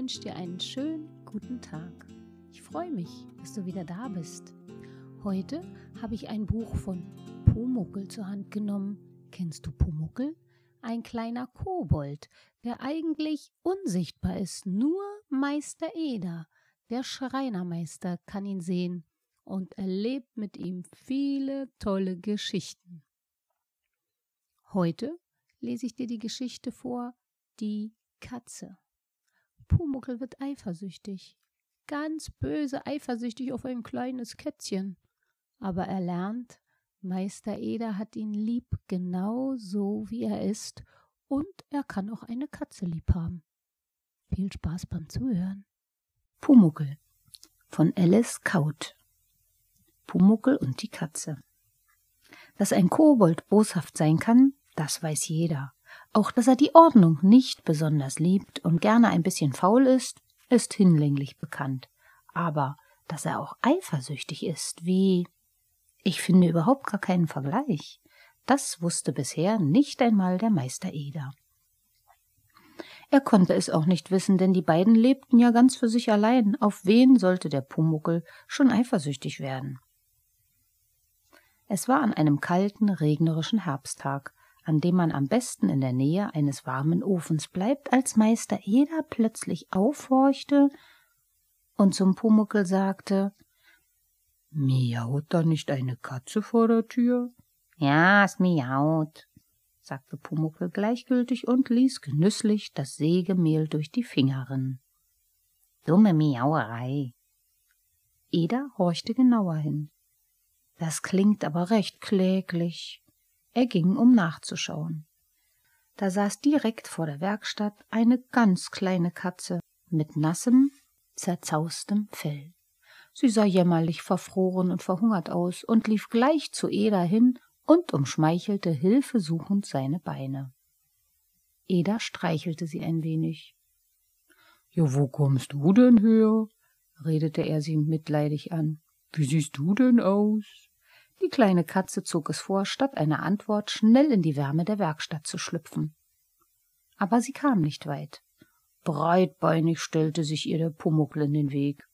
wünsche dir einen schönen guten Tag. Ich freue mich, dass du wieder da bist. Heute habe ich ein Buch von Pumuckel zur Hand genommen. Kennst du Pumuckel? Ein kleiner Kobold, der eigentlich unsichtbar ist. Nur Meister Eder, der Schreinermeister, kann ihn sehen und erlebt mit ihm viele tolle Geschichten. Heute lese ich dir die Geschichte vor, die Katze. Pumuckel wird eifersüchtig, ganz böse eifersüchtig auf ein kleines Kätzchen. Aber er lernt, Meister Eder hat ihn lieb genau so, wie er ist, und er kann auch eine Katze lieb haben. Viel Spaß beim Zuhören. Pumuckel von Alice Kaut Pumuckel und die Katze Dass ein Kobold boshaft sein kann, das weiß jeder. Auch dass er die Ordnung nicht besonders liebt und gerne ein bisschen faul ist, ist hinlänglich bekannt. Aber dass er auch eifersüchtig ist, wie ich finde überhaupt gar keinen Vergleich. Das wusste bisher nicht einmal der Meister Eder. Er konnte es auch nicht wissen, denn die beiden lebten ja ganz für sich allein. Auf wen sollte der Pumuckel schon eifersüchtig werden? Es war an einem kalten, regnerischen Herbsttag, an dem man am besten in der Nähe eines warmen Ofens bleibt, als Meister Eder plötzlich aufhorchte und zum Pumuckel sagte Miaut da nicht eine Katze vor der Tür? Ja, es miaut, sagte Pumuckel gleichgültig und ließ genüsslich das Sägemehl durch die Finger rinnen. Dumme Miauerei. Eder horchte genauer hin. Das klingt aber recht kläglich. Er ging, um nachzuschauen. Da saß direkt vor der Werkstatt eine ganz kleine Katze mit nassem, zerzaustem Fell. Sie sah jämmerlich verfroren und verhungert aus und lief gleich zu Eda hin und umschmeichelte hilfesuchend seine Beine. Eda streichelte sie ein wenig. Ja, wo kommst du denn her? redete er sie mitleidig an. Wie siehst du denn aus? Die kleine Katze zog es vor, statt einer Antwort schnell in die Wärme der Werkstatt zu schlüpfen. Aber sie kam nicht weit. Breitbeinig stellte sich ihr der Pumuckl in den Weg.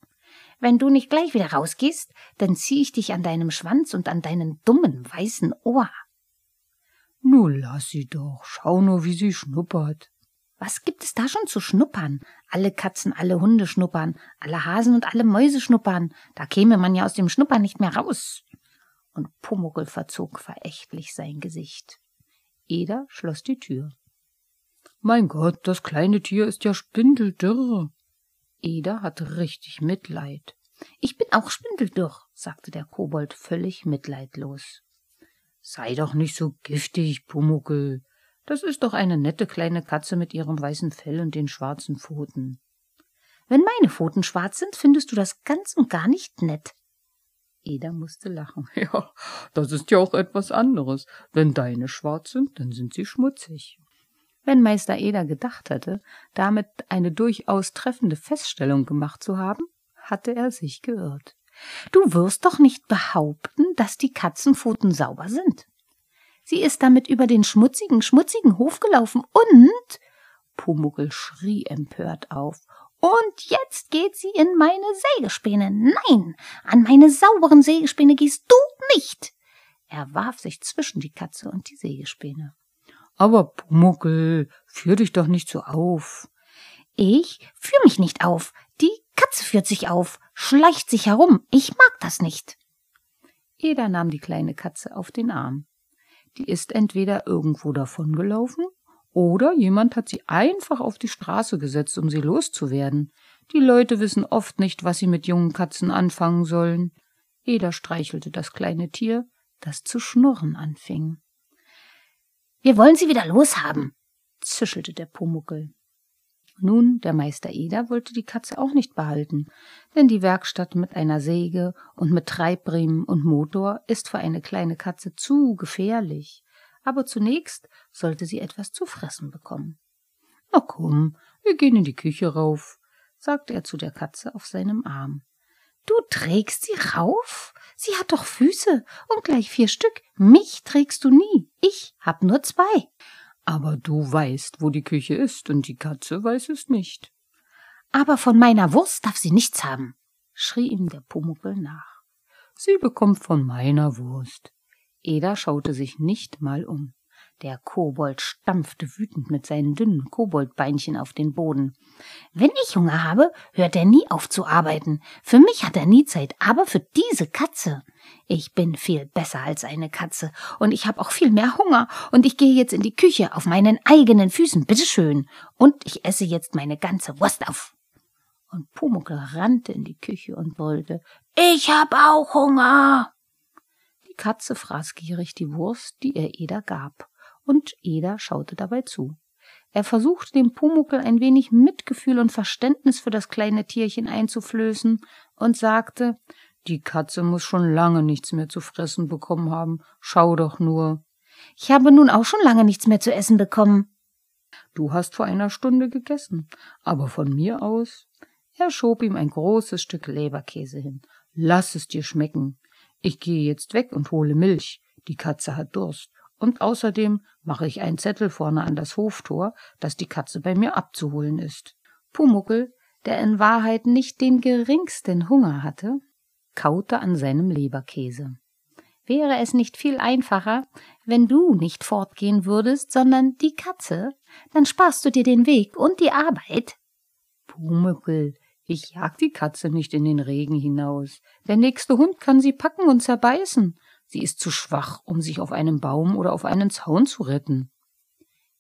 Wenn du nicht gleich wieder rausgehst, dann zieh ich dich an deinem Schwanz und an deinen dummen weißen Ohr. Nun lass sie doch, schau nur, wie sie schnuppert. Was gibt es da schon zu schnuppern? Alle Katzen, alle Hunde schnuppern, alle Hasen und alle Mäuse schnuppern. Da käme man ja aus dem Schnuppern nicht mehr raus und Pumuckel verzog verächtlich sein Gesicht. Eder schloss die Tür. Mein Gott, das kleine Tier ist ja spindeldürr. Eder hatte richtig Mitleid. Ich bin auch spindeldürr, sagte der Kobold völlig mitleidlos. Sei doch nicht so giftig, Pumuckel. Das ist doch eine nette kleine Katze mit ihrem weißen Fell und den schwarzen Pfoten. Wenn meine Pfoten schwarz sind, findest du das ganz und gar nicht nett, Eda musste lachen. Ja, das ist ja auch etwas anderes. Wenn deine schwarz sind, dann sind sie schmutzig. Wenn Meister Eder gedacht hatte, damit eine durchaus treffende Feststellung gemacht zu haben, hatte er sich geirrt. Du wirst doch nicht behaupten, dass die Katzenpfoten sauber sind. Sie ist damit über den schmutzigen, schmutzigen Hof gelaufen und Pumuckel schrie empört auf und jetzt geht sie in meine Sägespäne. Nein, an meine sauberen Sägespäne gehst du nicht. Er warf sich zwischen die Katze und die Sägespäne. Aber Pumuckel, führ dich doch nicht so auf. Ich führ mich nicht auf. Die Katze führt sich auf, schleicht sich herum. Ich mag das nicht. Eder nahm die kleine Katze auf den Arm. Die ist entweder irgendwo davongelaufen oder jemand hat sie einfach auf die Straße gesetzt, um sie loszuwerden. Die Leute wissen oft nicht, was sie mit jungen Katzen anfangen sollen. Eder streichelte das kleine Tier, das zu schnurren anfing. Wir wollen sie wieder loshaben, zischelte der Pumuckel. Nun, der Meister Eder wollte die Katze auch nicht behalten, denn die Werkstatt mit einer Säge und mit Treibriemen und Motor ist für eine kleine Katze zu gefährlich aber zunächst sollte sie etwas zu fressen bekommen. Na komm, wir gehen in die Küche rauf, sagte er zu der Katze auf seinem Arm. Du trägst sie rauf? Sie hat doch Füße und gleich vier Stück. Mich trägst du nie. Ich hab nur zwei. Aber du weißt, wo die Küche ist, und die Katze weiß es nicht. Aber von meiner Wurst darf sie nichts haben, schrie ihm der Pumuckel nach. Sie bekommt von meiner Wurst. Eda schaute sich nicht mal um. Der Kobold stampfte wütend mit seinen dünnen Koboldbeinchen auf den Boden. Wenn ich Hunger habe, hört er nie auf zu arbeiten. Für mich hat er nie Zeit, aber für diese Katze. Ich bin viel besser als eine Katze und ich habe auch viel mehr Hunger und ich gehe jetzt in die Küche auf meinen eigenen Füßen, bitteschön. Und ich esse jetzt meine ganze Wurst auf. Und Pumuckl rannte in die Küche und brüllte, ich hab auch Hunger. Katze fraß gierig die Wurst, die er Eda gab und Eda schaute dabei zu. Er versuchte dem Pumuckel ein wenig Mitgefühl und Verständnis für das kleine Tierchen einzuflößen und sagte, die Katze muss schon lange nichts mehr zu fressen bekommen haben. Schau doch nur. Ich habe nun auch schon lange nichts mehr zu essen bekommen. Du hast vor einer Stunde gegessen, aber von mir aus. Er schob ihm ein großes Stück Leberkäse hin. Lass es dir schmecken. Ich gehe jetzt weg und hole Milch. Die Katze hat Durst. Und außerdem mache ich einen Zettel vorne an das Hoftor, dass die Katze bei mir abzuholen ist. Pumuckel, der in Wahrheit nicht den geringsten Hunger hatte, kaute an seinem Leberkäse. Wäre es nicht viel einfacher, wenn du nicht fortgehen würdest, sondern die Katze? Dann sparst du dir den Weg und die Arbeit. Pumuckel, ich jag die Katze nicht in den Regen hinaus. Der nächste Hund kann sie packen und zerbeißen. Sie ist zu schwach, um sich auf einem Baum oder auf einen Zaun zu retten.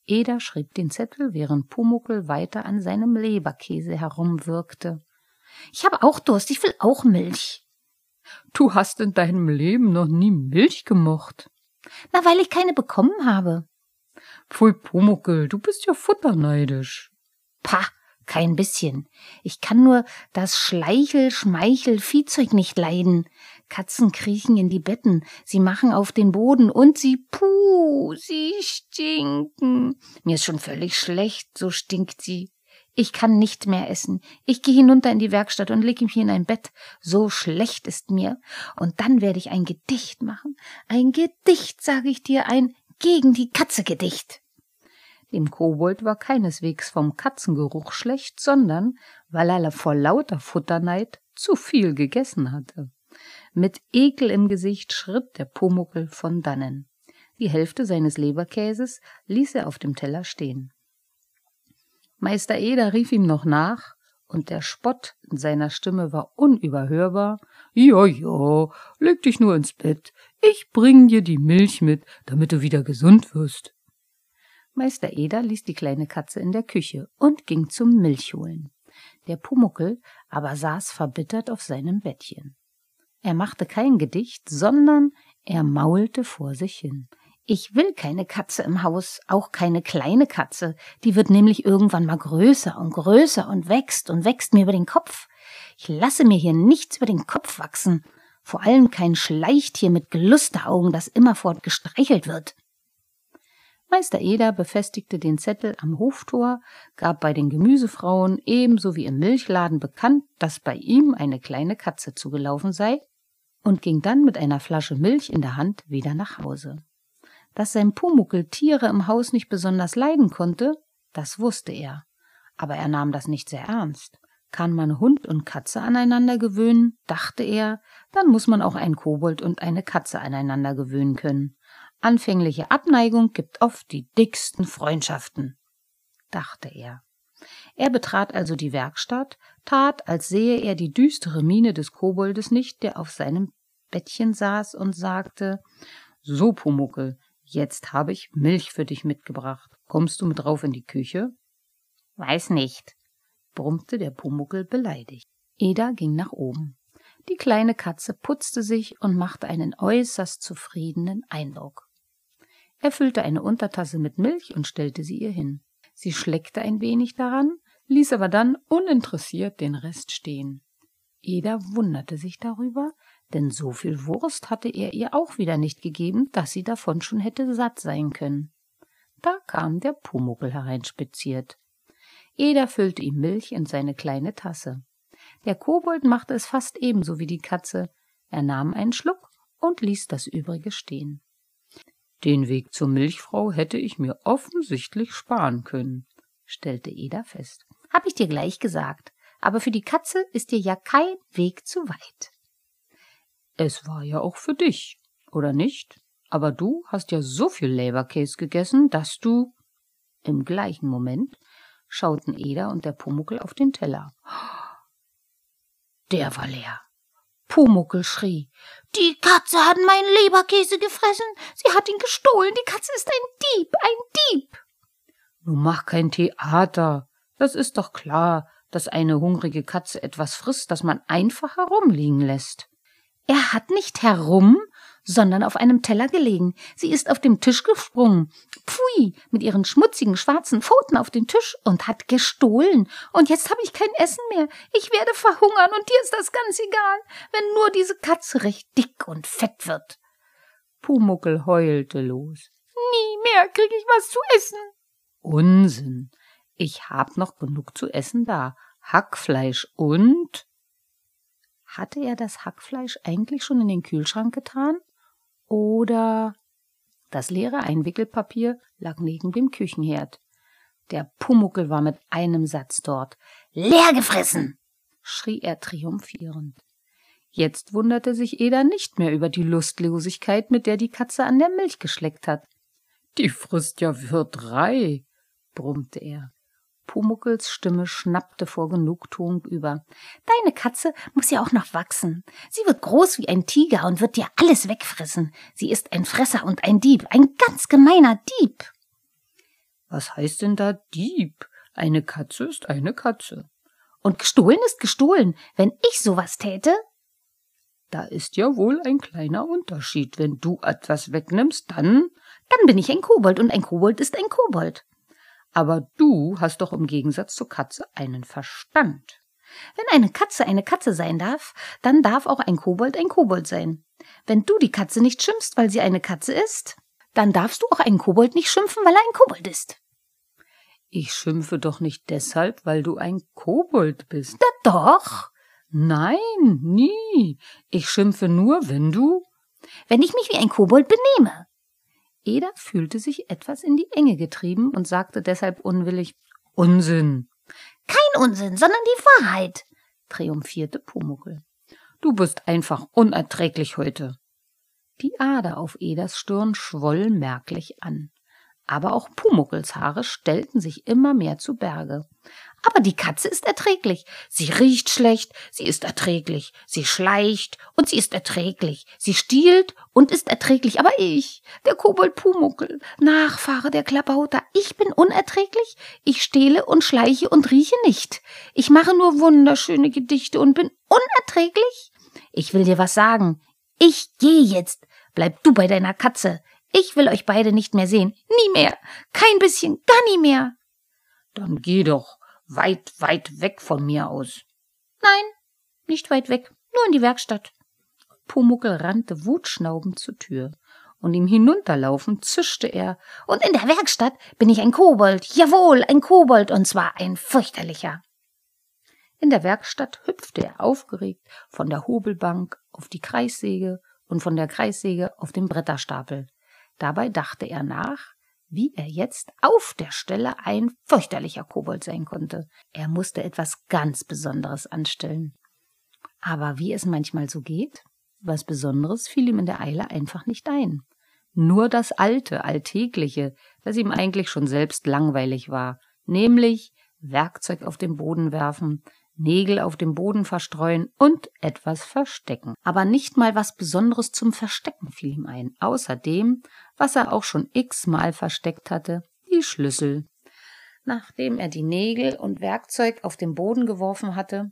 Eda schrieb den Zettel, während Pumuckel weiter an seinem Leberkäse herumwirkte. Ich habe auch Durst, ich will auch Milch. Du hast in deinem Leben noch nie Milch gemocht. Na, weil ich keine bekommen habe. Pfui, Pumuckel, du bist ja futterneidisch. Pah, kein bisschen. Ich kann nur das Schleichel, Schmeichel, Viehzeug nicht leiden. Katzen kriechen in die Betten, sie machen auf den Boden und sie, puh, sie stinken. Mir ist schon völlig schlecht, so stinkt sie. Ich kann nicht mehr essen. Ich gehe hinunter in die Werkstatt und lege mich in ein Bett. So schlecht ist mir. Und dann werde ich ein Gedicht machen. Ein Gedicht, sage ich dir, ein gegen die Katze Gedicht. Dem Kobold war keineswegs vom Katzengeruch schlecht, sondern weil er vor lauter Futterneid zu viel gegessen hatte. Mit Ekel im Gesicht schritt der Pumuckel von dannen. Die Hälfte seines Leberkäses ließ er auf dem Teller stehen. Meister Eder rief ihm noch nach, und der Spott in seiner Stimme war unüberhörbar. Ja, ja, leg dich nur ins Bett. Ich bring dir die Milch mit, damit du wieder gesund wirst. Meister Eder ließ die kleine Katze in der Küche und ging zum Milchholen. Der Pumuckel aber saß verbittert auf seinem Bettchen. Er machte kein Gedicht, sondern er maulte vor sich hin. Ich will keine Katze im Haus, auch keine kleine Katze. Die wird nämlich irgendwann mal größer und größer und wächst und wächst mir über den Kopf. Ich lasse mir hier nichts über den Kopf wachsen. Vor allem kein Schleichtier mit Glusteraugen, das immerfort gestreichelt wird. Meister Eder befestigte den Zettel am Hoftor, gab bei den Gemüsefrauen ebenso wie im Milchladen bekannt, dass bei ihm eine kleine Katze zugelaufen sei und ging dann mit einer Flasche Milch in der Hand wieder nach Hause. Dass sein Pumuckel Tiere im Haus nicht besonders leiden konnte, das wusste er. Aber er nahm das nicht sehr ernst. Kann man Hund und Katze aneinander gewöhnen, dachte er, dann muss man auch einen Kobold und eine Katze aneinander gewöhnen können. Anfängliche Abneigung gibt oft die dicksten Freundschaften, dachte er. Er betrat also die Werkstatt, tat, als sehe er die düstere Miene des Koboldes nicht, der auf seinem Bettchen saß und sagte So, Pumuckel, jetzt habe ich Milch für dich mitgebracht. Kommst du mit rauf in die Küche? Weiß nicht, brummte der Pumuckel beleidigt. Eda ging nach oben. Die kleine Katze putzte sich und machte einen äußerst zufriedenen Eindruck. Er füllte eine Untertasse mit Milch und stellte sie ihr hin. Sie schleckte ein wenig daran, ließ aber dann uninteressiert den Rest stehen. Eda wunderte sich darüber, denn so viel Wurst hatte er ihr auch wieder nicht gegeben, dass sie davon schon hätte satt sein können. Da kam der Pumuckel hereinspaziert. Eda füllte ihm Milch in seine kleine Tasse. Der Kobold machte es fast ebenso wie die Katze. Er nahm einen Schluck und ließ das übrige stehen. Den Weg zur Milchfrau hätte ich mir offensichtlich sparen können, stellte Eda fest. Hab ich dir gleich gesagt. aber für die Katze ist dir ja kein Weg zu weit. Es war ja auch für dich, oder nicht? Aber du hast ja so viel Leberkäse gegessen, dass du. Im gleichen Moment schauten Eda und der Pumuckel auf den Teller. Der war leer. Pumuckel schrie. Die Katze hat meinen Leberkäse gefressen. Sie hat ihn gestohlen. Die Katze ist ein Dieb, ein Dieb. Nun mach kein Theater. Das ist doch klar, dass eine hungrige Katze etwas frisst, das man einfach herumliegen lässt. Er hat nicht herum, sondern auf einem Teller gelegen. Sie ist auf dem Tisch gesprungen. Pfui, mit ihren schmutzigen schwarzen Pfoten auf den Tisch und hat gestohlen. Und jetzt habe ich kein Essen mehr. Ich werde verhungern und dir ist das ganz egal, wenn nur diese Katze recht dick und fett wird. Pumuckel heulte los. Nie mehr krieg ich was zu essen. Unsinn. Ich hab noch genug zu essen da. Hackfleisch und hatte er das Hackfleisch eigentlich schon in den Kühlschrank getan? Oder das leere Einwickelpapier lag neben dem Küchenherd. Der Pumuckel war mit einem Satz dort. Leer gefressen! schrie er triumphierend. Jetzt wunderte sich Eda nicht mehr über die Lustlosigkeit, mit der die Katze an der Milch geschleckt hat. Die frisst ja für drei, brummte er. Pumuckels Stimme schnappte vor Genugtuung über. Deine Katze muss ja auch noch wachsen. Sie wird groß wie ein Tiger und wird dir alles wegfressen. Sie ist ein Fresser und ein Dieb, ein ganz gemeiner Dieb. Was heißt denn da Dieb? Eine Katze ist eine Katze. Und gestohlen ist gestohlen. Wenn ich sowas täte? Da ist ja wohl ein kleiner Unterschied. Wenn du etwas wegnimmst, dann. Dann bin ich ein Kobold und ein Kobold ist ein Kobold. Aber du hast doch im Gegensatz zur Katze einen Verstand. Wenn eine Katze eine Katze sein darf, dann darf auch ein Kobold ein Kobold sein. Wenn du die Katze nicht schimpfst, weil sie eine Katze ist, dann darfst du auch einen Kobold nicht schimpfen, weil er ein Kobold ist. Ich schimpfe doch nicht deshalb, weil du ein Kobold bist. Da doch. Nein, nie. Ich schimpfe nur, wenn du. Wenn ich mich wie ein Kobold benehme. Eda fühlte sich etwas in die Enge getrieben und sagte deshalb unwillig Unsinn. Kein Unsinn, sondern die Wahrheit, triumphierte Pumuckel. Du bist einfach unerträglich heute. Die Ader auf Edas Stirn schwoll merklich an aber auch Pumuckels Haare stellten sich immer mehr zu Berge. Aber die Katze ist erträglich. Sie riecht schlecht, sie ist erträglich. Sie schleicht und sie ist erträglich. Sie stiehlt und ist erträglich. Aber ich, der Kobold Pumuckel, Nachfahre der Klabauter, ich bin unerträglich. Ich stehle und schleiche und rieche nicht. Ich mache nur wunderschöne Gedichte und bin unerträglich. Ich will dir was sagen. Ich gehe jetzt. Bleib du bei deiner Katze. Ich will euch beide nicht mehr sehen. Nie mehr. Kein bisschen, gar nie mehr. Dann geh doch weit, weit weg von mir aus. Nein, nicht weit weg, nur in die Werkstatt. Pumuckel rannte wutschnaubend zur Tür, und ihm hinunterlaufend zischte er. Und in der Werkstatt bin ich ein Kobold. Jawohl, ein Kobold, und zwar ein fürchterlicher. In der Werkstatt hüpfte er aufgeregt von der Hobelbank auf die Kreissäge und von der Kreissäge auf den Bretterstapel. Dabei dachte er nach, wie er jetzt auf der Stelle ein fürchterlicher Kobold sein konnte. Er musste etwas ganz Besonderes anstellen. Aber wie es manchmal so geht, was Besonderes fiel ihm in der Eile einfach nicht ein. Nur das Alte, Alltägliche, das ihm eigentlich schon selbst langweilig war, nämlich Werkzeug auf den Boden werfen, Nägel auf dem Boden verstreuen und etwas verstecken. Aber nicht mal was Besonderes zum Verstecken fiel ihm ein, außerdem, was er auch schon x-mal versteckt hatte, die Schlüssel. Nachdem er die Nägel und Werkzeug auf den Boden geworfen hatte,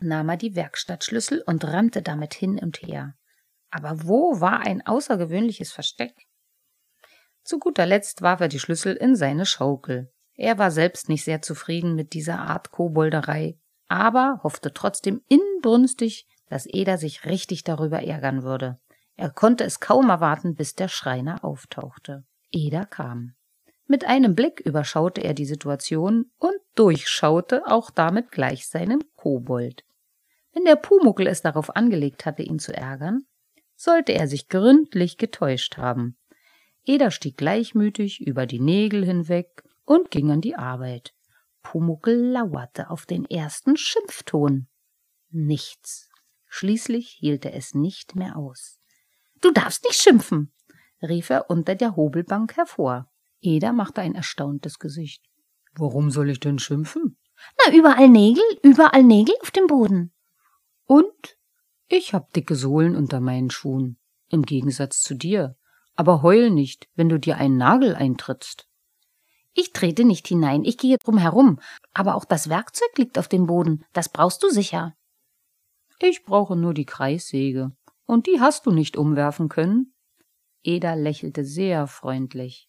nahm er die Werkstattschlüssel und rannte damit hin und her. Aber wo war ein außergewöhnliches Versteck? Zu guter Letzt warf er die Schlüssel in seine Schaukel. Er war selbst nicht sehr zufrieden mit dieser Art Kobolderei aber hoffte trotzdem inbrünstig, dass Eda sich richtig darüber ärgern würde. Er konnte es kaum erwarten, bis der Schreiner auftauchte. Eda kam. Mit einem Blick überschaute er die Situation und durchschaute auch damit gleich seinen Kobold. Wenn der Pumuckel es darauf angelegt hatte, ihn zu ärgern, sollte er sich gründlich getäuscht haben. Eda stieg gleichmütig über die Nägel hinweg und ging an die Arbeit. Pumuckel lauerte auf den ersten Schimpfton. Nichts. Schließlich hielt er es nicht mehr aus. Du darfst nicht schimpfen, rief er unter der Hobelbank hervor. Eda machte ein erstauntes Gesicht. Warum soll ich denn schimpfen? Na, überall Nägel, überall Nägel auf dem Boden. Und? Ich hab dicke Sohlen unter meinen Schuhen, im Gegensatz zu dir. Aber heul nicht, wenn du dir einen Nagel eintrittst. Ich trete nicht hinein, ich gehe drum herum, aber auch das Werkzeug liegt auf dem Boden, das brauchst du sicher. Ich brauche nur die Kreissäge, und die hast du nicht umwerfen können? Eda lächelte sehr freundlich.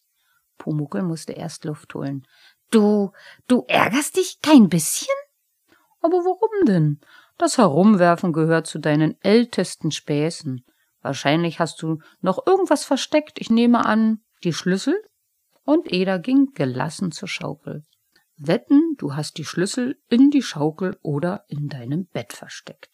Pumuckel musste erst Luft holen. Du, du ärgerst dich kein bisschen? Aber warum denn? Das Herumwerfen gehört zu deinen ältesten Späßen. Wahrscheinlich hast du noch irgendwas versteckt. Ich nehme an, die Schlüssel? Und Eda ging gelassen zur Schaukel. Wetten, du hast die Schlüssel in die Schaukel oder in deinem Bett versteckt.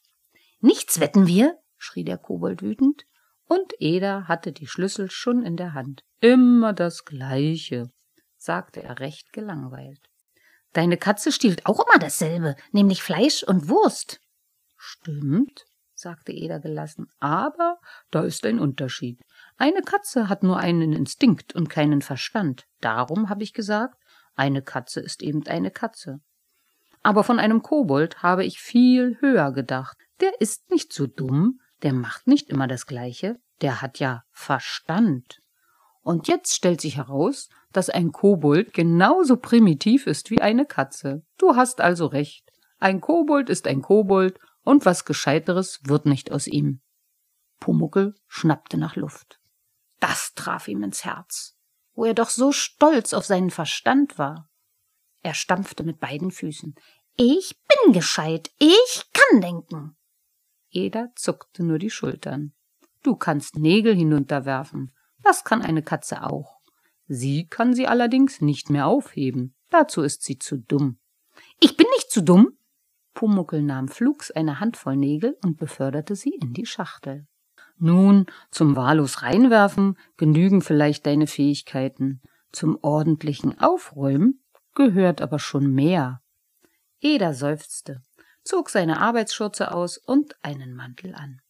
Nichts wetten wir, schrie der Kobold wütend. Und Eda hatte die Schlüssel schon in der Hand. Immer das Gleiche, sagte er recht gelangweilt. Deine Katze stiehlt auch immer dasselbe, nämlich Fleisch und Wurst. Stimmt, sagte Eda gelassen, aber da ist ein Unterschied. Eine Katze hat nur einen Instinkt und keinen Verstand. Darum habe ich gesagt, eine Katze ist eben eine Katze. Aber von einem Kobold habe ich viel höher gedacht. Der ist nicht so dumm, der macht nicht immer das Gleiche, der hat ja Verstand. Und jetzt stellt sich heraus, dass ein Kobold genauso primitiv ist wie eine Katze. Du hast also recht. Ein Kobold ist ein Kobold und was Gescheiteres wird nicht aus ihm. Pumuckel schnappte nach Luft. Das traf ihm ins Herz, wo er doch so stolz auf seinen Verstand war. Er stampfte mit beiden Füßen. Ich bin gescheit, ich kann denken. Eda zuckte nur die Schultern. Du kannst Nägel hinunterwerfen, das kann eine Katze auch. Sie kann sie allerdings nicht mehr aufheben, dazu ist sie zu dumm. Ich bin nicht zu dumm, Pumuckel nahm flugs eine Handvoll Nägel und beförderte sie in die Schachtel. Nun, zum wahllos reinwerfen genügen vielleicht deine Fähigkeiten. Zum ordentlichen Aufräumen gehört aber schon mehr. Eda seufzte, zog seine Arbeitsschürze aus und einen Mantel an.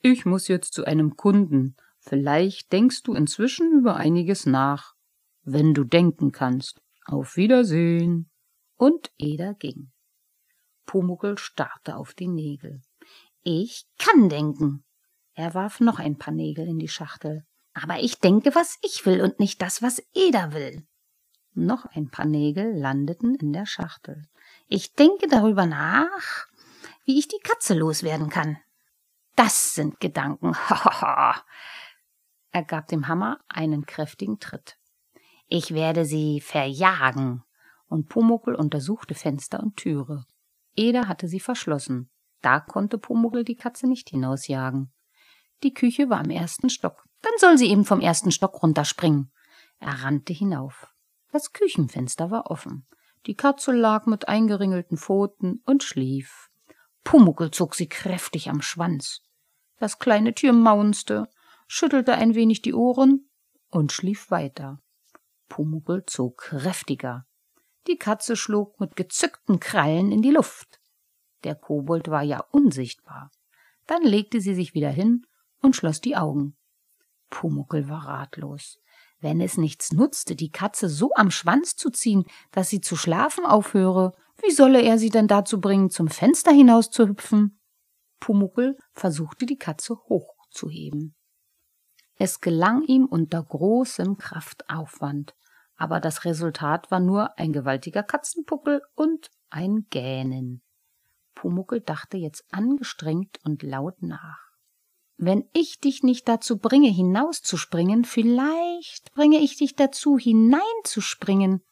Ich muss jetzt zu einem Kunden. Vielleicht denkst du inzwischen über einiges nach. Wenn du denken kannst. Auf Wiedersehen. Und Eda ging. Pumuckel starrte auf die Nägel. Ich kann denken. Er warf noch ein paar Nägel in die Schachtel. Aber ich denke, was ich will und nicht das, was Eda will. Noch ein paar Nägel landeten in der Schachtel. Ich denke darüber nach, wie ich die Katze loswerden kann. Das sind Gedanken. er gab dem Hammer einen kräftigen Tritt. Ich werde sie verjagen. Und Pumuckel untersuchte Fenster und Türe. Eda hatte sie verschlossen. Da konnte Pumuckl die Katze nicht hinausjagen. Die Küche war im ersten Stock. Dann soll sie eben vom ersten Stock runterspringen. Er rannte hinauf. Das Küchenfenster war offen. Die Katze lag mit eingeringelten Pfoten und schlief. Pumuckel zog sie kräftig am Schwanz. Das kleine Tier maunzte, schüttelte ein wenig die Ohren und schlief weiter. Pumuckel zog kräftiger. Die Katze schlug mit gezückten Krallen in die Luft. Der Kobold war ja unsichtbar. Dann legte sie sich wieder hin und schloss die Augen. Pumuckel war ratlos. Wenn es nichts nutzte, die Katze so am Schwanz zu ziehen, dass sie zu schlafen aufhöre, wie solle er sie denn dazu bringen, zum Fenster hinaus zu hüpfen? Pumuckel versuchte die Katze hochzuheben. Es gelang ihm unter großem Kraftaufwand aber das Resultat war nur ein gewaltiger Katzenpuckel und ein Gähnen. Pumuckel dachte jetzt angestrengt und laut nach. Wenn ich dich nicht dazu bringe, hinauszuspringen, vielleicht bringe ich dich dazu, hineinzuspringen.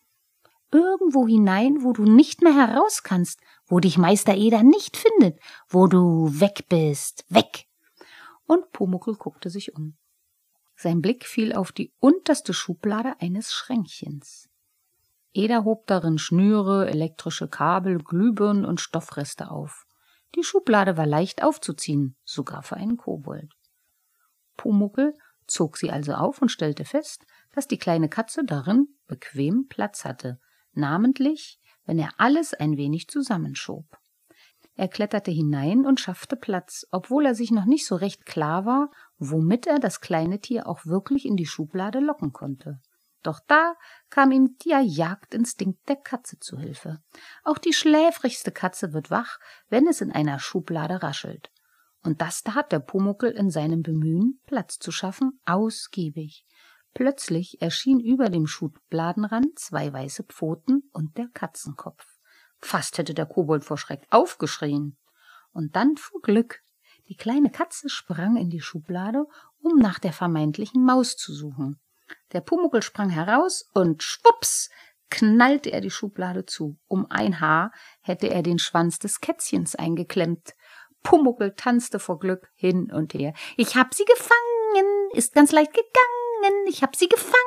Irgendwo hinein, wo du nicht mehr heraus kannst, wo dich Meister Eder nicht findet, wo du weg bist, weg. Und Pumuckel guckte sich um. Sein Blick fiel auf die unterste Schublade eines Schränkchens. Eda hob darin Schnüre, elektrische Kabel, Glühbirnen und Stoffreste auf. Die Schublade war leicht aufzuziehen, sogar für einen Kobold. Pumuckel zog sie also auf und stellte fest, dass die kleine Katze darin bequem Platz hatte, namentlich wenn er alles ein wenig zusammenschob. Er kletterte hinein und schaffte Platz, obwohl er sich noch nicht so recht klar war, womit er das kleine Tier auch wirklich in die Schublade locken konnte. Doch da kam ihm der Jagdinstinkt der Katze zu Hilfe. Auch die schläfrigste Katze wird wach, wenn es in einer Schublade raschelt. Und das tat der Pumuckel in seinem Bemühen, Platz zu schaffen, ausgiebig. Plötzlich erschien über dem Schubladenrand zwei weiße Pfoten und der Katzenkopf. Fast hätte der Kobold vor Schreck aufgeschrien. Und dann vor Glück. Die kleine Katze sprang in die Schublade, um nach der vermeintlichen Maus zu suchen. Der Pumuckel sprang heraus und schwups knallte er die Schublade zu. Um ein Haar hätte er den Schwanz des Kätzchens eingeklemmt. Pumuckel tanzte vor Glück hin und her. Ich hab sie gefangen, ist ganz leicht gegangen, ich hab sie gefangen,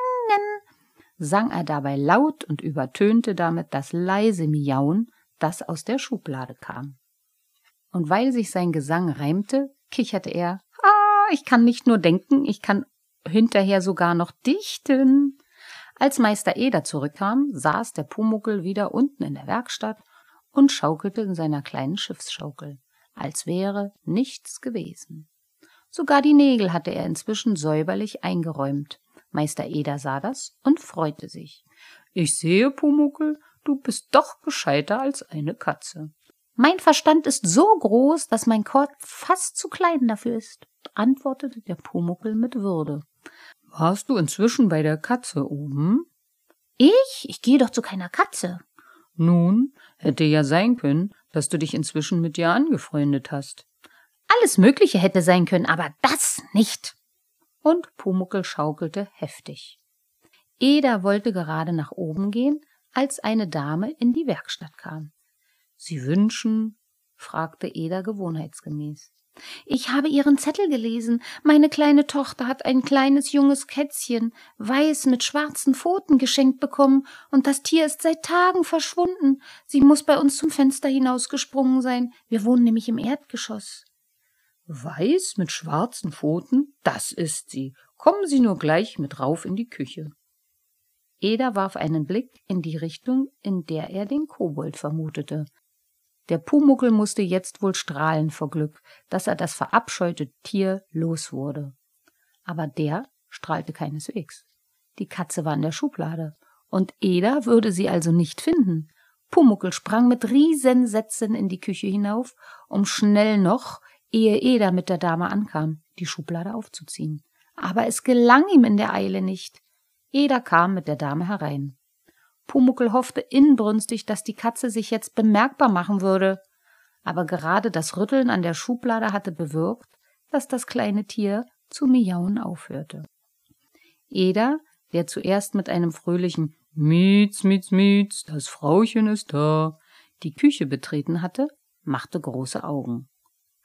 sang er dabei laut und übertönte damit das leise Miauen, das aus der Schublade kam. Und weil sich sein Gesang reimte, kicherte er, ah, ich kann nicht nur denken, ich kann hinterher sogar noch dichten. Als Meister Eder zurückkam, saß der Pumuckel wieder unten in der Werkstatt und schaukelte in seiner kleinen Schiffsschaukel, als wäre nichts gewesen. Sogar die Nägel hatte er inzwischen säuberlich eingeräumt. Meister Eder sah das und freute sich. Ich sehe, Pumuckel, du bist doch gescheiter als eine Katze. Mein Verstand ist so groß, dass mein Kopf fast zu klein dafür ist, antwortete der Pumuckel mit Würde. Warst du inzwischen bei der Katze oben? Ich? Ich gehe doch zu keiner Katze. Nun, hätte ja sein können, dass du dich inzwischen mit ihr angefreundet hast. Alles Mögliche hätte sein können, aber das nicht. Und Pumuckel schaukelte heftig. Eda wollte gerade nach oben gehen, als eine Dame in die Werkstatt kam. Sie wünschen? fragte Eda gewohnheitsgemäß. Ich habe Ihren Zettel gelesen. Meine kleine Tochter hat ein kleines junges Kätzchen, weiß mit schwarzen Pfoten, geschenkt bekommen, und das Tier ist seit Tagen verschwunden. Sie muss bei uns zum Fenster hinausgesprungen sein. Wir wohnen nämlich im Erdgeschoss. Weiß mit schwarzen Pfoten? Das ist sie. Kommen Sie nur gleich mit rauf in die Küche. Eder warf einen Blick in die Richtung, in der er den Kobold vermutete. Der Pumuckel musste jetzt wohl strahlen vor Glück, dass er das verabscheute Tier los wurde. Aber der strahlte keineswegs. Die Katze war in der Schublade, und Eda würde sie also nicht finden. Pumuckel sprang mit Riesensätzen in die Küche hinauf, um schnell noch, ehe Eda mit der Dame ankam, die Schublade aufzuziehen. Aber es gelang ihm in der Eile nicht. Eda kam mit der Dame herein. Pumuckel hoffte inbrünstig, dass die Katze sich jetzt bemerkbar machen würde. Aber gerade das Rütteln an der Schublade hatte bewirkt, dass das kleine Tier zu miauen aufhörte. Eda, der zuerst mit einem fröhlichen Mietz, Mietz, Mietz, das Frauchen ist da, die Küche betreten hatte, machte große Augen.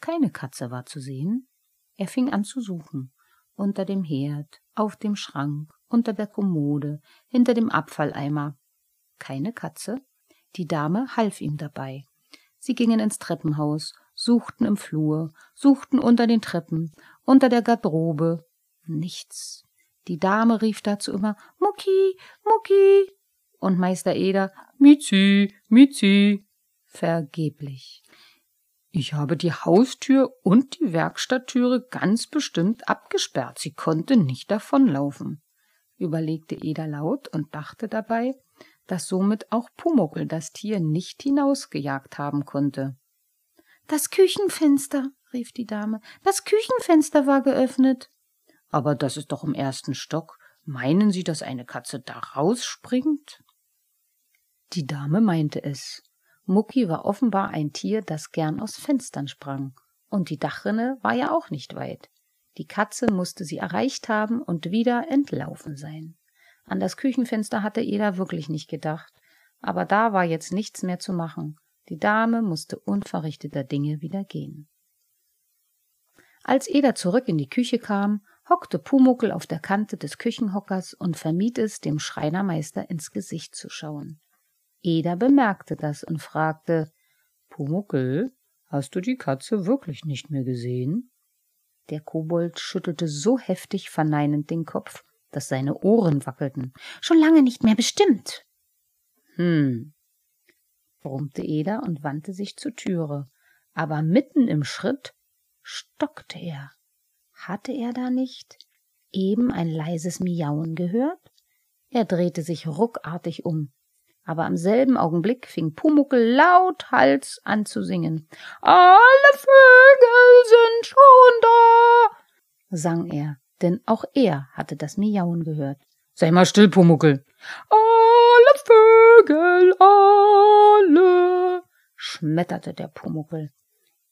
Keine Katze war zu sehen. Er fing an zu suchen. Unter dem Herd, auf dem Schrank, unter der Kommode, hinter dem Abfalleimer, keine Katze? Die Dame half ihm dabei. Sie gingen ins Treppenhaus, suchten im Flur, suchten unter den Treppen, unter der Garderobe. Nichts. Die Dame rief dazu immer Mucki, Mucki. Und Meister Eder Mizi, Mizi. Vergeblich. Ich habe die Haustür und die Werkstatttüre ganz bestimmt abgesperrt. Sie konnte nicht davonlaufen, überlegte Eder laut und dachte dabei, dass somit auch Pumuckel das Tier nicht hinausgejagt haben konnte. Das Küchenfenster, rief die Dame, das Küchenfenster war geöffnet. Aber das ist doch im ersten Stock. Meinen Sie, dass eine Katze da rausspringt? Die Dame meinte es. Mucki war offenbar ein Tier, das gern aus Fenstern sprang. Und die Dachrinne war ja auch nicht weit. Die Katze musste sie erreicht haben und wieder entlaufen sein. An das Küchenfenster hatte Eda wirklich nicht gedacht, aber da war jetzt nichts mehr zu machen. Die Dame musste unverrichteter Dinge wieder gehen. Als Eda zurück in die Küche kam, hockte Pumuckel auf der Kante des Küchenhockers und vermied es, dem Schreinermeister ins Gesicht zu schauen. Eda bemerkte das und fragte Pumuckel, hast du die Katze wirklich nicht mehr gesehen? Der Kobold schüttelte so heftig verneinend den Kopf, dass seine Ohren wackelten. Schon lange nicht mehr bestimmt. Hm. brummte Eder und wandte sich zur Türe. Aber mitten im Schritt stockte er. Hatte er da nicht eben ein leises Miauen gehört? Er drehte sich ruckartig um. Aber am selben Augenblick fing Pumuckel lauthals an zu singen. Alle Vögel sind schon da, sang er, denn auch er hatte das Miauen gehört. Sei mal still, Pumuckel. Alle Vögel, alle, schmetterte der Pumuckel.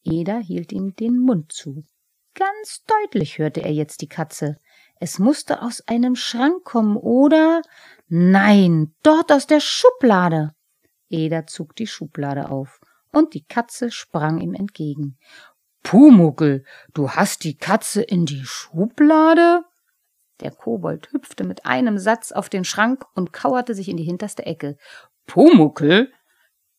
Eder hielt ihm den Mund zu. Ganz deutlich hörte er jetzt die Katze. Es musste aus einem Schrank kommen oder nein, dort aus der Schublade. Eder zog die Schublade auf, und die Katze sprang ihm entgegen. Pumuckel, du hast die Katze in die Schublade? Der Kobold hüpfte mit einem Satz auf den Schrank und kauerte sich in die hinterste Ecke. Pumuckel,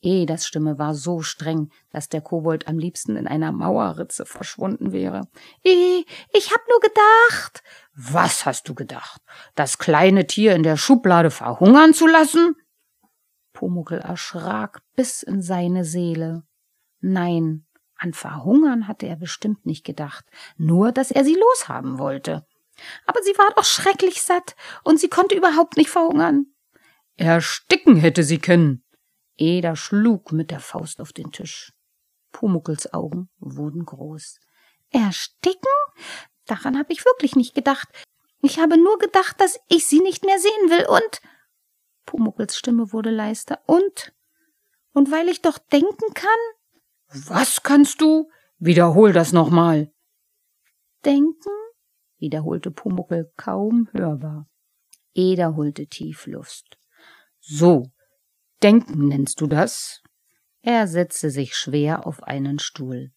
Edas Stimme war so streng, dass der Kobold am liebsten in einer Mauerritze verschwunden wäre. Ich, ich hab nur gedacht. Was hast du gedacht? Das kleine Tier in der Schublade verhungern zu lassen? Pumuckel erschrak bis in seine Seele. Nein, an Verhungern hatte er bestimmt nicht gedacht, nur dass er sie loshaben wollte. Aber sie war doch schrecklich satt, und sie konnte überhaupt nicht verhungern. Ersticken hätte sie können, Eder schlug mit der Faust auf den Tisch. Pumuckels Augen wurden groß. Ersticken? Daran habe ich wirklich nicht gedacht. Ich habe nur gedacht, dass ich sie nicht mehr sehen will und. Pumuckels Stimme wurde leister. Und? Und weil ich doch denken kann? Was kannst du? Wiederhol das nochmal. Denken? wiederholte Pumuckel kaum hörbar. Eder holte tief Luft. So, Denken nennst du das? Er setzte sich schwer auf einen Stuhl.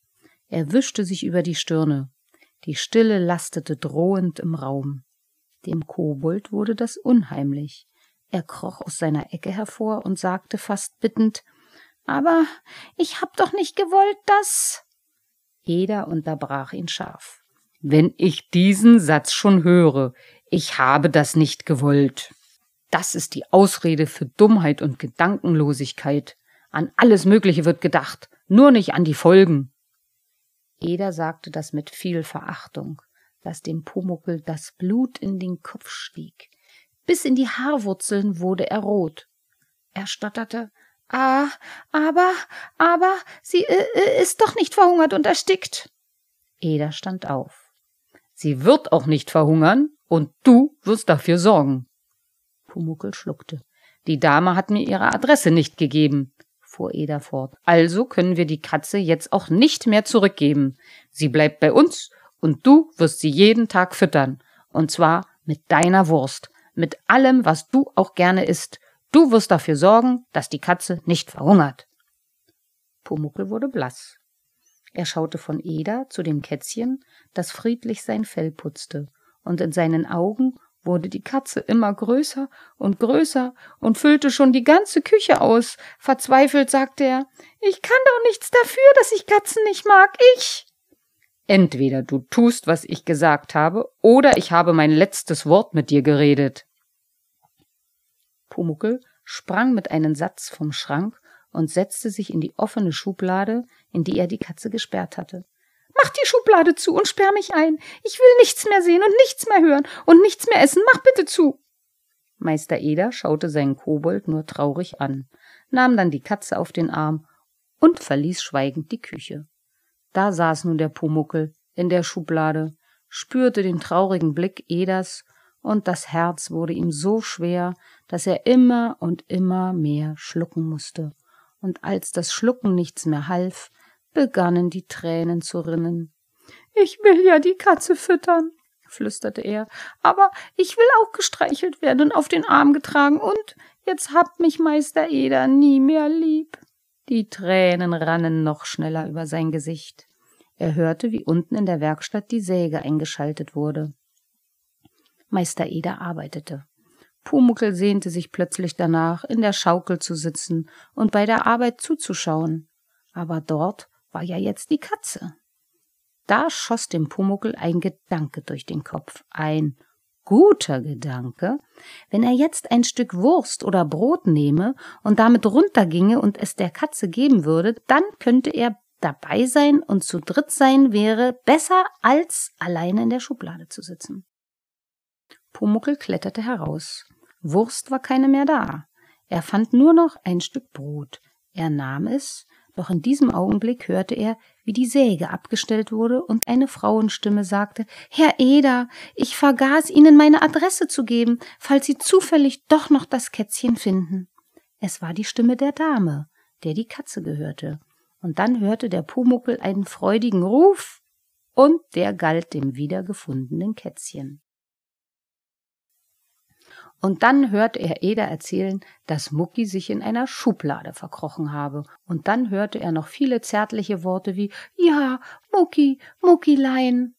Er wischte sich über die Stirne. Die Stille lastete drohend im Raum. Dem Kobold wurde das unheimlich. Er kroch aus seiner Ecke hervor und sagte fast bittend Aber ich hab doch nicht gewollt, dass. Eder unterbrach ihn scharf. Wenn ich diesen Satz schon höre, ich habe das nicht gewollt. Das ist die Ausrede für Dummheit und Gedankenlosigkeit. An alles Mögliche wird gedacht, nur nicht an die Folgen. Eder sagte das mit viel Verachtung, dass dem Pumuckel das Blut in den Kopf stieg. Bis in die Haarwurzeln wurde er rot. Er stotterte, Ah, aber, aber, sie äh, äh ist doch nicht verhungert und erstickt. Eder stand auf. Sie wird auch nicht verhungern, und du wirst dafür sorgen. Pumuckel schluckte. Die Dame hat mir ihre Adresse nicht gegeben, fuhr Eda fort. Also können wir die Katze jetzt auch nicht mehr zurückgeben. Sie bleibt bei uns und du wirst sie jeden Tag füttern. Und zwar mit deiner Wurst, mit allem, was du auch gerne isst. Du wirst dafür sorgen, dass die Katze nicht verhungert. Pumuckel wurde blass. Er schaute von Eda zu dem Kätzchen, das friedlich sein Fell putzte, und in seinen Augen wurde die Katze immer größer und größer und füllte schon die ganze Küche aus. Verzweifelt sagte er, ich kann doch nichts dafür, dass ich Katzen nicht mag, ich. Entweder du tust, was ich gesagt habe, oder ich habe mein letztes Wort mit dir geredet. Pumuckel sprang mit einem Satz vom Schrank und setzte sich in die offene Schublade, in die er die Katze gesperrt hatte. Mach die Schublade zu und sperr mich ein. Ich will nichts mehr sehen und nichts mehr hören und nichts mehr essen. Mach bitte zu. Meister Eder schaute seinen Kobold nur traurig an, nahm dann die Katze auf den Arm und verließ schweigend die Küche. Da saß nun der Pumuckel in der Schublade, spürte den traurigen Blick Eders, und das Herz wurde ihm so schwer, dass er immer und immer mehr schlucken musste. Und als das Schlucken nichts mehr half, begannen die Tränen zu rinnen. Ich will ja die Katze füttern, flüsterte er, aber ich will auch gestreichelt werden und auf den Arm getragen, und jetzt habt mich Meister Eder nie mehr lieb. Die Tränen rannen noch schneller über sein Gesicht. Er hörte, wie unten in der Werkstatt die Säge eingeschaltet wurde. Meister Eder arbeitete. Pumuckel sehnte sich plötzlich danach, in der Schaukel zu sitzen und bei der Arbeit zuzuschauen. Aber dort war ja jetzt die Katze. Da schoss dem Pumuckel ein Gedanke durch den Kopf, ein guter Gedanke. Wenn er jetzt ein Stück Wurst oder Brot nehme und damit runterginge und es der Katze geben würde, dann könnte er dabei sein und zu dritt sein wäre besser als alleine in der Schublade zu sitzen. Pumuckel kletterte heraus. Wurst war keine mehr da. Er fand nur noch ein Stück Brot. Er nahm es, doch in diesem Augenblick hörte er, wie die Säge abgestellt wurde und eine Frauenstimme sagte Herr Eder, ich vergaß Ihnen meine Adresse zu geben, falls Sie zufällig doch noch das Kätzchen finden. Es war die Stimme der Dame, der die Katze gehörte. Und dann hörte der Pumuckel einen freudigen Ruf, und der galt dem wiedergefundenen Kätzchen. Und dann hörte er Eda erzählen, dass Mucki sich in einer Schublade verkrochen habe. Und dann hörte er noch viele zärtliche Worte wie Ja, Mucki, Muckilein.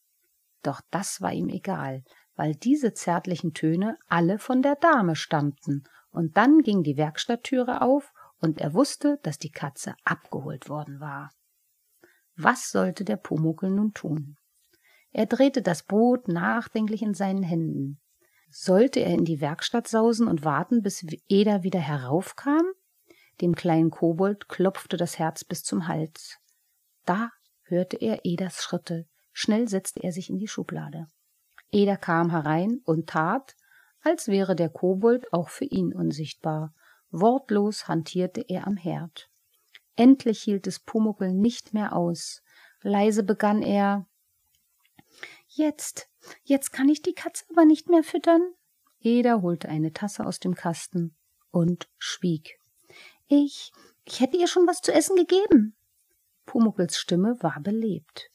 Doch das war ihm egal, weil diese zärtlichen Töne alle von der Dame stammten. Und dann ging die Werkstatttüre auf, und er wusste, dass die Katze abgeholt worden war. Was sollte der Pumuckel nun tun? Er drehte das Brot nachdenklich in seinen Händen. Sollte er in die Werkstatt sausen und warten, bis Eda wieder heraufkam? Dem kleinen Kobold klopfte das Herz bis zum Hals. Da hörte er Edas Schritte. Schnell setzte er sich in die Schublade. Eda kam herein und tat, als wäre der Kobold auch für ihn unsichtbar. Wortlos hantierte er am Herd. Endlich hielt es Pumuckel nicht mehr aus. Leise begann er Jetzt, jetzt kann ich die Katze aber nicht mehr füttern. Eda holte eine Tasse aus dem Kasten und schwieg. Ich, ich hätte ihr schon was zu essen gegeben. Pumuckels Stimme war belebt.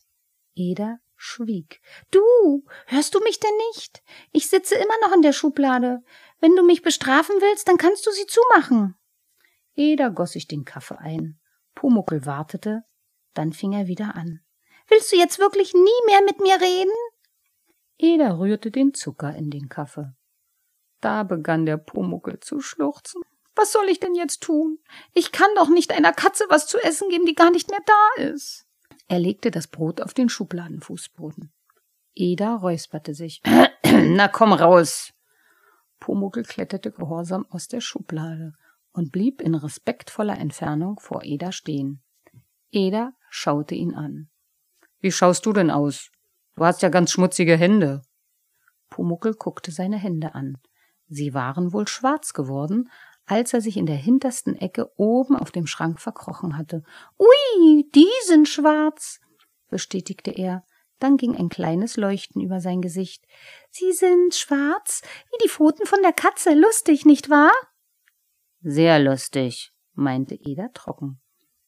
Eda schwieg. Du, hörst du mich denn nicht? Ich sitze immer noch in der Schublade. Wenn du mich bestrafen willst, dann kannst du sie zumachen. Eda goss sich den Kaffee ein. Pumuckel wartete, dann fing er wieder an. Willst du jetzt wirklich nie mehr mit mir reden? Eda rührte den Zucker in den Kaffee. Da begann der Pumuckel zu schluchzen. Was soll ich denn jetzt tun? Ich kann doch nicht einer Katze was zu essen geben, die gar nicht mehr da ist. Er legte das Brot auf den Schubladenfußboden. Eda räusperte sich. Na komm raus! Pumuckel kletterte gehorsam aus der Schublade und blieb in respektvoller Entfernung vor Eda stehen. Eda schaute ihn an. Wie schaust du denn aus? Du hast ja ganz schmutzige Hände. Pumuckel guckte seine Hände an. Sie waren wohl schwarz geworden, als er sich in der hintersten Ecke oben auf dem Schrank verkrochen hatte. Ui, die sind schwarz, bestätigte er. Dann ging ein kleines Leuchten über sein Gesicht. Sie sind schwarz, wie die Pfoten von der Katze. Lustig, nicht wahr? Sehr lustig, meinte Eda trocken.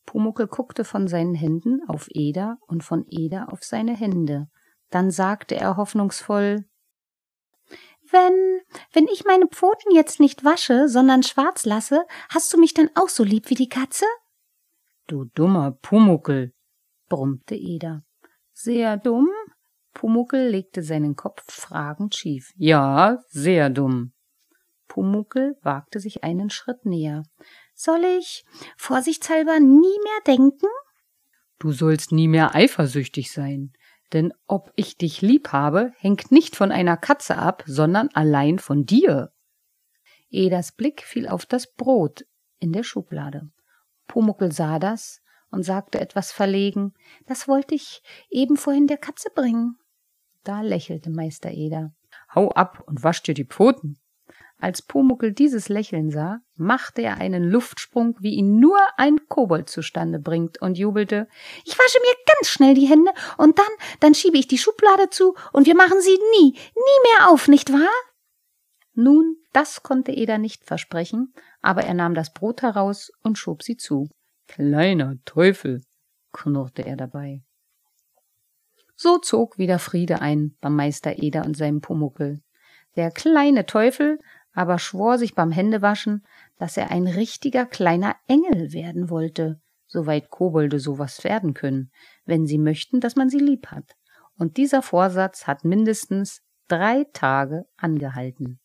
Pumuckel guckte von seinen Händen auf Eda und von Eda auf seine Hände. Dann sagte er hoffnungsvoll Wenn, wenn ich meine Pfoten jetzt nicht wasche, sondern schwarz lasse, hast du mich dann auch so lieb wie die Katze? Du dummer Pumuckel, brummte Eda. Sehr dumm? Pumuckel legte seinen Kopf fragend schief. Ja, sehr dumm. Pumuckel wagte sich einen Schritt näher. Soll ich vorsichtshalber nie mehr denken? Du sollst nie mehr eifersüchtig sein. Denn ob ich dich lieb habe, hängt nicht von einer Katze ab, sondern allein von dir. Edas Blick fiel auf das Brot in der Schublade. Pumuckel sah das und sagte etwas verlegen, das wollte ich eben vorhin der Katze bringen. Da lächelte Meister Eder. Hau ab und wasch dir die Pfoten. Als Pumuckel dieses Lächeln sah, machte er einen Luftsprung, wie ihn nur ein Kobold zustande bringt, und jubelte Ich wasche mir ganz schnell die Hände, und dann, dann schiebe ich die Schublade zu, und wir machen sie nie, nie mehr auf, nicht wahr? Nun, das konnte Eda nicht versprechen, aber er nahm das Brot heraus und schob sie zu. Kleiner Teufel, knurrte er dabei. So zog wieder Friede ein beim Meister Eder und seinem Pumuckel. Der kleine Teufel aber schwor sich beim Händewaschen, dass er ein richtiger kleiner Engel werden wollte, soweit Kobolde sowas werden können, wenn sie möchten, dass man sie lieb hat. Und dieser Vorsatz hat mindestens drei Tage angehalten.